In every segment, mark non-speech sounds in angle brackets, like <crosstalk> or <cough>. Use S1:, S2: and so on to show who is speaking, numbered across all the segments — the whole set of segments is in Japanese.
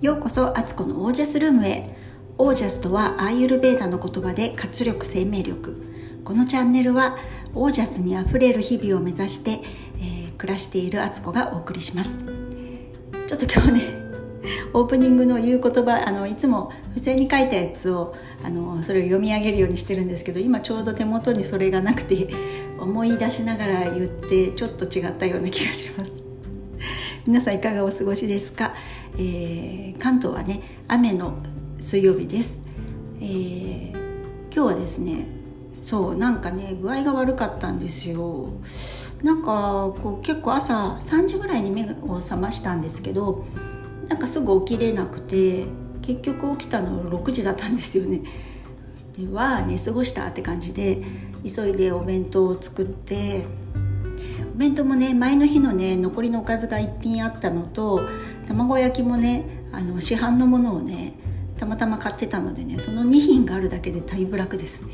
S1: ようこそアツコのオージャスルームへ。オージャスとはアーユルベーダの言葉で活力生命力。このチャンネルはオージャスにあふれる日々を目指して、えー、暮らしているアツコがお送りします。ちょっと今日ね <laughs> オープニングの言う言葉あのいつも付箋に書いたやつをあのそれを読み上げるようにしてるんですけど今ちょうど手元にそれがなくて思い出しながら言ってちょっと違ったような気がします。皆さんいかがお過ごしですか、えー、関東はね雨の水曜日です、えー、今日はですねそうなんかね具合が悪かったんですよ。なんかこう結構朝3時ぐらいに目を覚ましたんですけどなんかすぐ起きれなくて結局起きたの6時だったんですよね。では寝過ごしたって感じで急いでお弁当を作って弁当もね前の日のね残りのおかずが1品あったのと卵焼きもねあの市販のものをねたまたま買ってたのでねその2品があるだけでだいぶ楽ですね。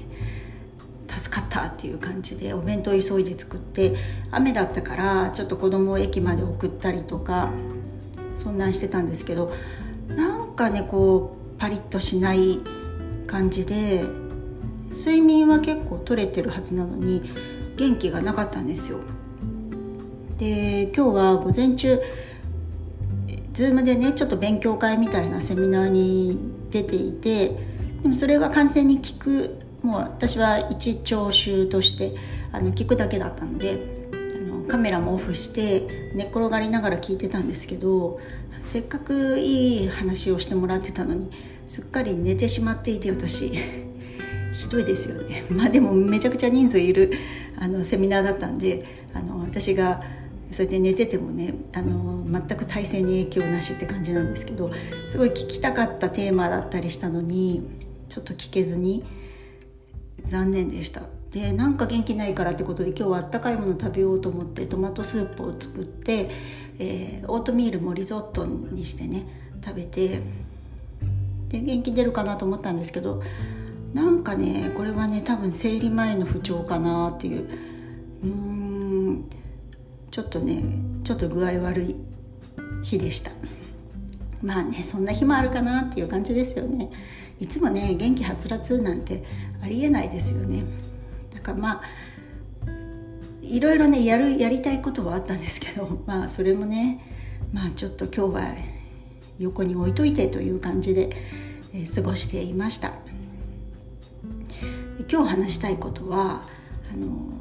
S1: 助かったっていう感じでお弁当急いで作って雨だったからちょっと子供を駅まで送ったりとかそんなんしてたんですけどなんかねこうパリッとしない感じで睡眠は結構取れてるはずなのに元気がなかったんですよ。で今日は午前中 Zoom でねちょっと勉強会みたいなセミナーに出ていてでもそれは完全に聞くもう私は一聴衆としてあの聞くだけだったのであのカメラもオフして寝転がりながら聞いてたんですけどせっかくいい話をしてもらってたのにすっかり寝てしまっていて私。<laughs> ひどいですよね。まあでもめちゃくちゃ人数いるあのセミナーだったんであの私がそれで寝ててもねあの全く体勢に影響なしって感じなんですけどすごい聞きたかったテーマだったりしたのにちょっと聞けずに残念でした。でなんか元気ないからってことで今日はあったかいもの食べようと思ってトマトスープを作って、えー、オートミールもリゾットにしてね食べてで元気出るかなと思ったんですけどなんかねこれはね多分生理前の不調かなっていう。うんちょっとねちょっと具合悪い日でした。まあねそんな日もあるかなっていう感じですよね。いつもね元気はつらつなんてありえないですよね。だからまあいろいろねやるやりたいことはあったんですけど <laughs> まあそれもねまあちょっと今日は横に置いといてという感じで、えー、過ごしていました。今日話したいことはあの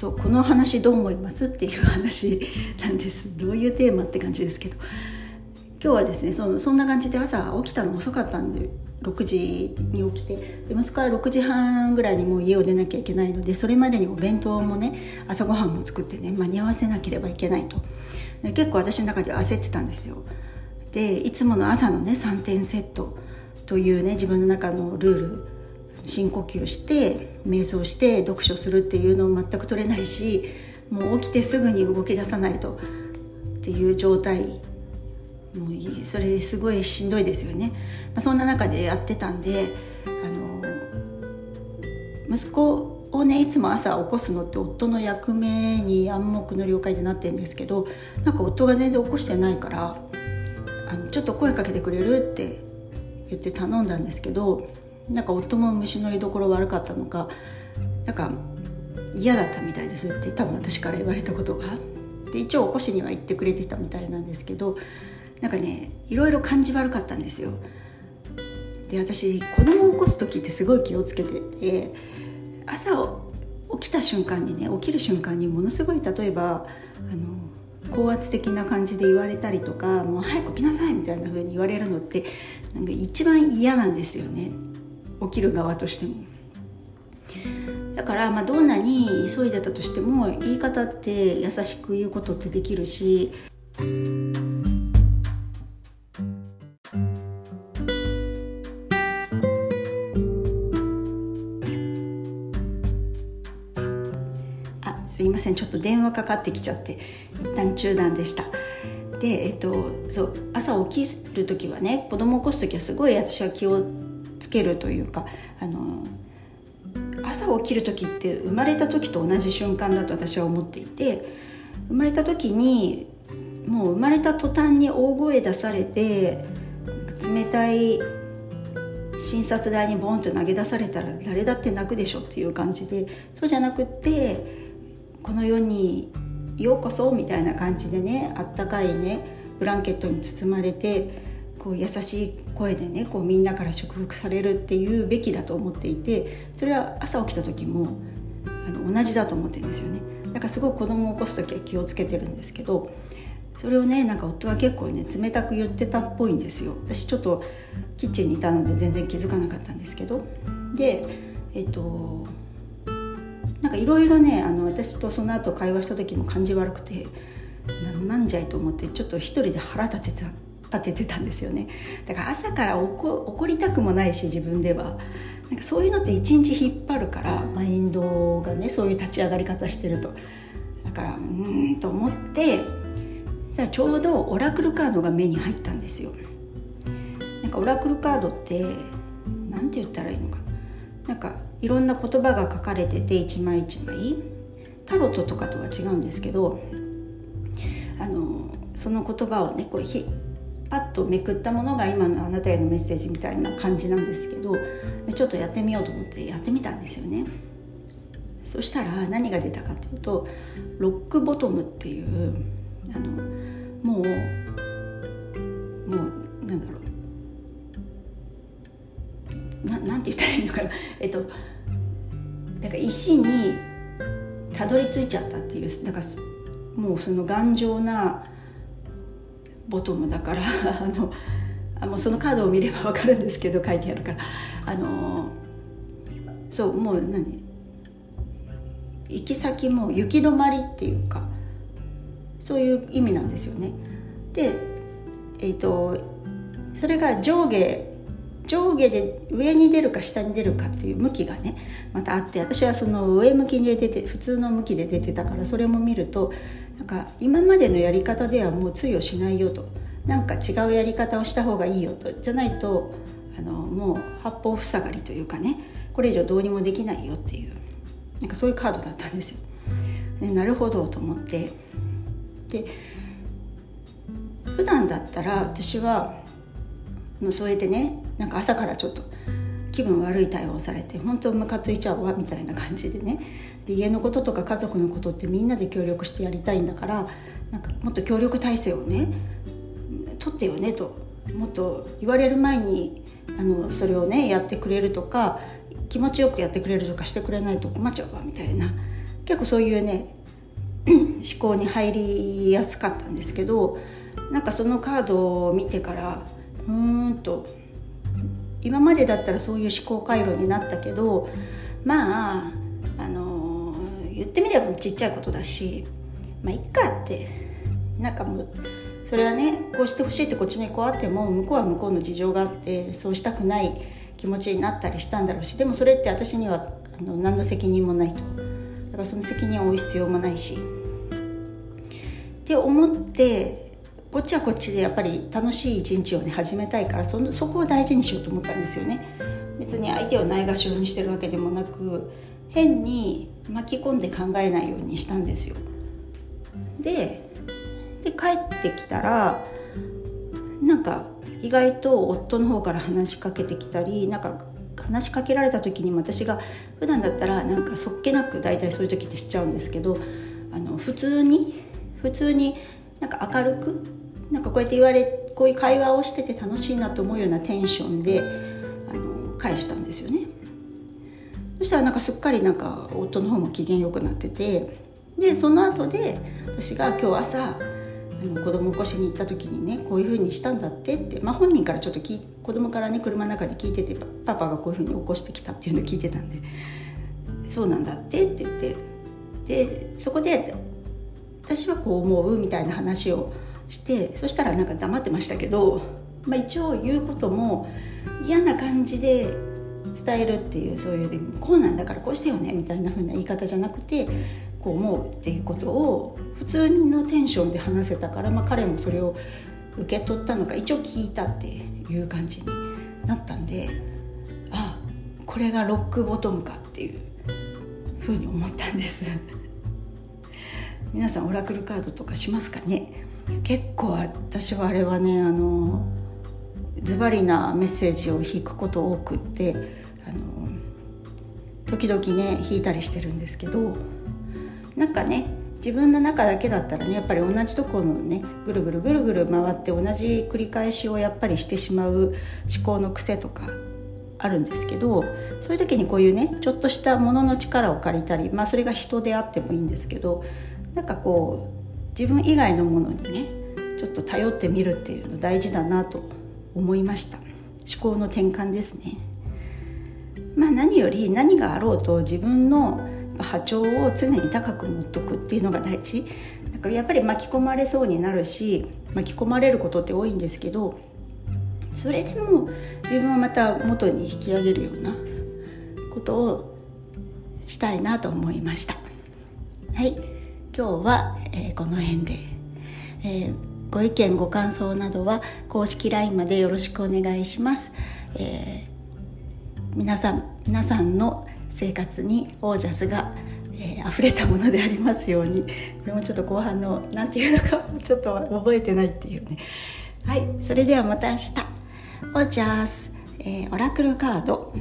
S1: そうこの話どう思います？っていう話なんです。どういうテーマって感じですけど。今日はですねそのそんな感じで朝起きたの遅かったんで6時に起きて。で息子は6時半ぐらいにもう家を出なきゃいけないのでそれまでにお弁当もね朝ごはんも作ってね間に合わせなければいけないと。結構私の中では焦ってたんですよ。でいつもの朝のね3点セットというね自分の中のルール深呼吸して瞑想して読書するっていうのを全く取れないしもう起きてすぐに動き出さないとっていう状態もうそれすごいしんどいですよね、まあ、そんな中でやってたんであの息子をねいつも朝起こすのって夫の役目に暗黙の了解でなってるんですけどなんか夫が全然起こしてないからあのちょっと声かけてくれるって言って頼んだんですけどなんか夫も虫の居所悪かったのかなんか嫌だったみたいですって多分私から言われたことが。で一応起こしには言ってくれてたみたいなんですけどなんかねいろいろ感じ悪かったんですよ。で私子供を起こす時ってすごい気をつけてて朝起きた瞬間にね起きる瞬間にものすごい例えばあの高圧的な感じで言われたりとかもう早く起きなさいみたいな風に言われるのってなんか一番嫌なんですよね。起きる側としても。だからまあどんなに急いでたとしても言い方って優しく言うことってできるし。あすいません。ちょっと電話かかってきちゃって一旦中断でした。でえっとそう朝起きる時はね子供を起こす時はすごい私は気をつけるというかあの朝起きる時って生まれた時と同じ瞬間だと私は思っていて生まれた時にもう生まれた途端に大声出されて冷たい診察台にボンと投げ出されたら誰だって泣くでしょっていう感じでそうじゃなくってこの世にようこそみたいな感じでねあったかいねブランケットに包まれてこう優しい声でねこうみんなから祝福されるっていうべきだと思っていてそれは朝起きた時もあの同じだと思ってるんですよね。だからすごく子供を起こす時は気をつけてるんですけどそれをねなんか夫は結構ね冷たく言ってたっぽいんですよ。私ちょっとキッチンにいたので全然気づかなかったんですけど。でえっとなんかいろいろねあの私とその後会話した時も感じ悪くてなんじゃいと思ってちょっと一人で腹立てた立ててたんですよね。だから朝から怒りたくもないし自分では。なんかそういうのって一日引っ張るからマインドがねそういう立ち上がり方してると。だからうーんと思ってちょうどオラクルカードが目に入ったんですよ。なんかオラクルカードって何て言ったらいいのか。なんかいろんな言葉が書かれてて一枚一枚。タロットとかとは違うんですけどあのその言葉をねこうひパッとめくったものが今のあなたへのメッセージみたいな感じなんですけどちょっとやってみようと思ってやってみたんですよね。そしたら何が出たかっていうとロックボトムっていうあのもうもうなんだろう。ななんて言ったらいいのかな。えっとなんか石にたどり着いちゃったっていうなんかもうその頑丈なボトムだから <laughs> あのあもうそのカードを見れば分かるんですけど書いてあるからあのそうもう何？行き先も行き止まりっていうかそういう意味なんですよね。でえっ、ー、とそれが上下上下で上に出るか下に出るかっていう向きがねまたあって私はその上向きで出て普通の向きで出てたからそれも見るとなんか今までのやり方ではもう通用しないよと。なんか違うやり方をした方がいいよと。じゃないとあのもう八方塞がりというかね。これ以上どうにもできないよっていう。なんかそういうカードだったんですよ。なるほどと思って。で普段だったら私はもうそうやってねなんか朝からちょっと気分悪い対応されて本当ムカついちゃうわみたいな感じでね。で家のこととか家族のことってみんなで協力してやりたいんだからなんかもっと協力体制をね取ってよねともっと言われる前にあのそれをねやってくれるとか気持ちよくやってくれるとかしてくれないと困っちゃうわみたいな。結構そういうね <clears throat> 思考に入りやすかったんですけどなんかそのカードを見てからうーんと今までだったらそういう思考回路になったけどまああの言ってみればちっちゃいことだしまあいっかって。なんかもうそれはねこうしてほしいってこっちにこうあっても向こうは向こうの事情があってそうしたくない気持ちになったりしたんだろうしでもそれって私にはあの何の責任もないと。だからその責任を負う必要もないし。って思ってこっちはこっちでやっぱり楽しい一日をね始めたいからそのそこを大事にしようと思ったんですよね。別に相手をないがしろにしてるわけでもなく変に巻き込んで考えないようにしたんですよ。でで帰ってきたらなんか意外と夫の方から話しかけてきたりなんか話しかけられた時に私が普段だったらなんかそっけなく大体そういう時ってしちゃうんですけどあの普通に普通になんか明るくなんかこうやって言われこういう会話をしてて楽しいなと思うようなテンションであの返したんですよね。そしたらなんかすっかりなんか夫の方も機嫌よくなっててでその後で私が今日朝あの子供起こしに行った時にねこういうふうにしたんだってって、まあ、本人からちょっとき子供からね車の中で聞いててパパがこういうふうに起こしてきたっていうのを聞いてたんでそうなんだってって言ってでそこで私はこう思うみたいな話をしてそしたらなんか黙ってましたけど、まあ、一応言うことも嫌な感じで伝えるっていうそういうこうなんだからこうしてよねみたいな風な言い方じゃなくてこう思うっていうことを普通のテンションで話せたから、まあ、彼もそれを受け取ったのか一応聞いたっていう感じになったんであこれがロックボトムかっていうふうに思ったんです。<laughs> 皆さんオラクルカードとかしますかね？結構私はあれはねあのズバリなメッセージを引くこと多くってあの時々ね引いたりしてるんですけどなんかね自分の中だけだったらねやっぱり同じところのねぐるぐるぐるぐる回って同じ繰り返しをやっぱりしてしまう思考の癖とかあるんですけどそういう時にこういうねちょっとしたものの力を借りたりまあそれが人であってもいいんですけどなんかこう自分以外のものにねちょっと頼ってみるっていうの大事だなと思いました。思考の転換ですね。まあ何より何があろうと自分の波長を常に高く持っとくっていうのが大事。なんかやっぱり巻き込まれそうになるし巻き込まれることって多いんですけどそれでも自分をまた元に引き上げるようなことをしたいなと思いました。はい。今日は、えー、この辺で、えー、ご意見ご感想などは公式 LINE までよろしくお願いします、えー、皆さん皆さんの生活にオージャスが、えー、溢れたものでありますように。これもちょっと後半の何て言うのかちょっと覚えてないっていうね。はいそれではまた明日。オージャス、えー、オラクルカード。